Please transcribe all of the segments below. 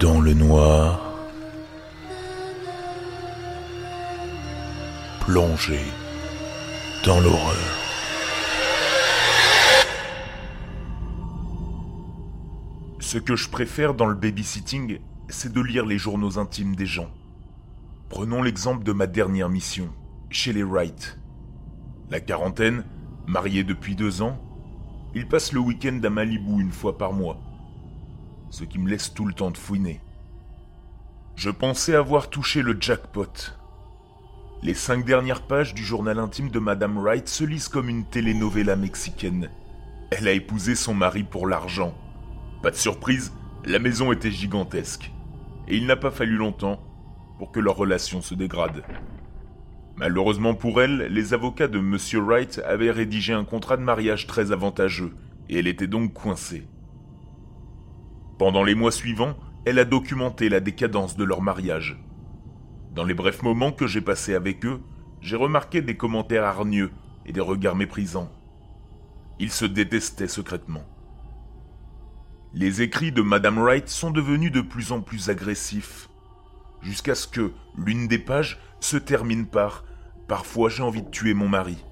Dans le noir, plongé dans l'horreur. Ce que je préfère dans le babysitting, c'est de lire les journaux intimes des gens. Prenons l'exemple de ma dernière mission, chez les Wright. La quarantaine, marié depuis deux ans, il passe le week-end à Malibu une fois par mois, ce qui me laisse tout le temps de fouiner. Je pensais avoir touché le jackpot. Les cinq dernières pages du journal intime de Madame Wright se lisent comme une telenovela mexicaine. Elle a épousé son mari pour l'argent. Pas de surprise, la maison était gigantesque. Et il n'a pas fallu longtemps pour que leur relation se dégrade. Malheureusement pour elle, les avocats de Monsieur Wright avaient rédigé un contrat de mariage très avantageux, et elle était donc coincée. Pendant les mois suivants, elle a documenté la décadence de leur mariage. Dans les brefs moments que j'ai passés avec eux, j'ai remarqué des commentaires hargneux et des regards méprisants. Ils se détestaient secrètement. Les écrits de Madame Wright sont devenus de plus en plus agressifs, jusqu'à ce que l'une des pages se termine par Parfois j'ai envie de tuer mon mari.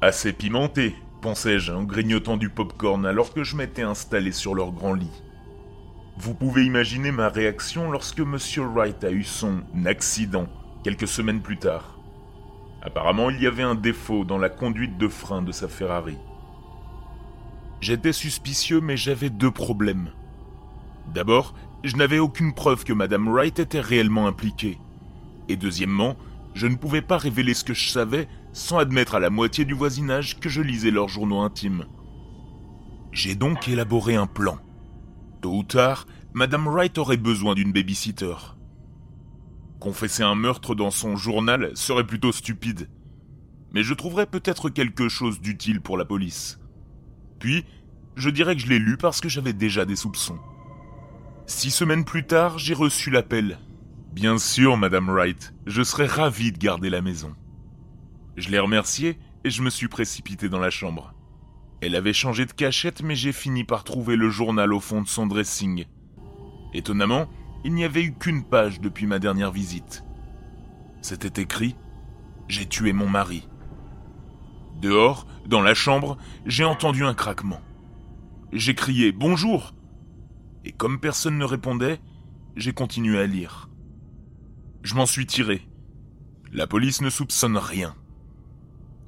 Assez pimenté, pensais-je en grignotant du pop-corn alors que je m'étais installé sur leur grand lit. Vous pouvez imaginer ma réaction lorsque Monsieur Wright a eu son accident quelques semaines plus tard. Apparemment, il y avait un défaut dans la conduite de frein de sa Ferrari. J'étais suspicieux, mais j'avais deux problèmes. D'abord, je n'avais aucune preuve que Madame Wright était réellement impliquée. Et deuxièmement, je ne pouvais pas révéler ce que je savais sans admettre à la moitié du voisinage que je lisais leurs journaux intimes. J'ai donc élaboré un plan. Tôt ou tard, Madame Wright aurait besoin d'une babysitter. Confesser un meurtre dans son journal serait plutôt stupide. Mais je trouverais peut-être quelque chose d'utile pour la police. Puis, je dirais que je l'ai lu parce que j'avais déjà des soupçons. Six semaines plus tard, j'ai reçu l'appel. Bien sûr, Madame Wright, je serais ravi de garder la maison. Je l'ai remerciée et je me suis précipité dans la chambre. Elle avait changé de cachette, mais j'ai fini par trouver le journal au fond de son dressing. Étonnamment, il n'y avait eu qu'une page depuis ma dernière visite. C'était écrit J'ai tué mon mari. Dehors, dans la chambre, j'ai entendu un craquement. J'ai crié Bonjour Et comme personne ne répondait, j'ai continué à lire. Je m'en suis tiré. La police ne soupçonne rien.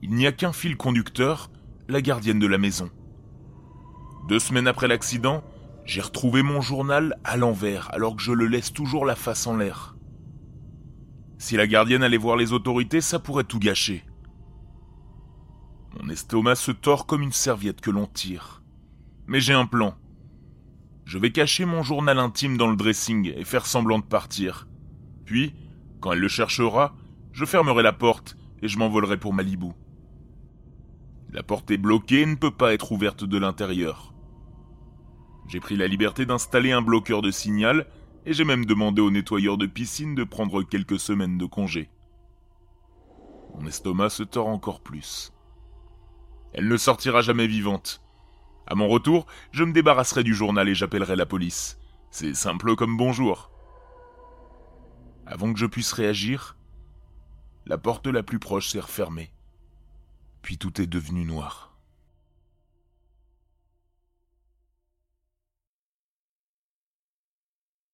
Il n'y a qu'un fil conducteur, la gardienne de la maison. Deux semaines après l'accident, j'ai retrouvé mon journal à l'envers alors que je le laisse toujours la face en l'air. Si la gardienne allait voir les autorités, ça pourrait tout gâcher. Mon estomac se tord comme une serviette que l'on tire. Mais j'ai un plan. Je vais cacher mon journal intime dans le dressing et faire semblant de partir. Puis, quand elle le cherchera, je fermerai la porte et je m'envolerai pour Malibu. La porte est bloquée et ne peut pas être ouverte de l'intérieur. J'ai pris la liberté d'installer un bloqueur de signal et j'ai même demandé au nettoyeur de piscine de prendre quelques semaines de congé. Mon estomac se tord encore plus. Elle ne sortira jamais vivante. À mon retour, je me débarrasserai du journal et j'appellerai la police. C'est simple comme bonjour. Avant que je puisse réagir, la porte la plus proche s'est refermée. Puis tout est devenu noir.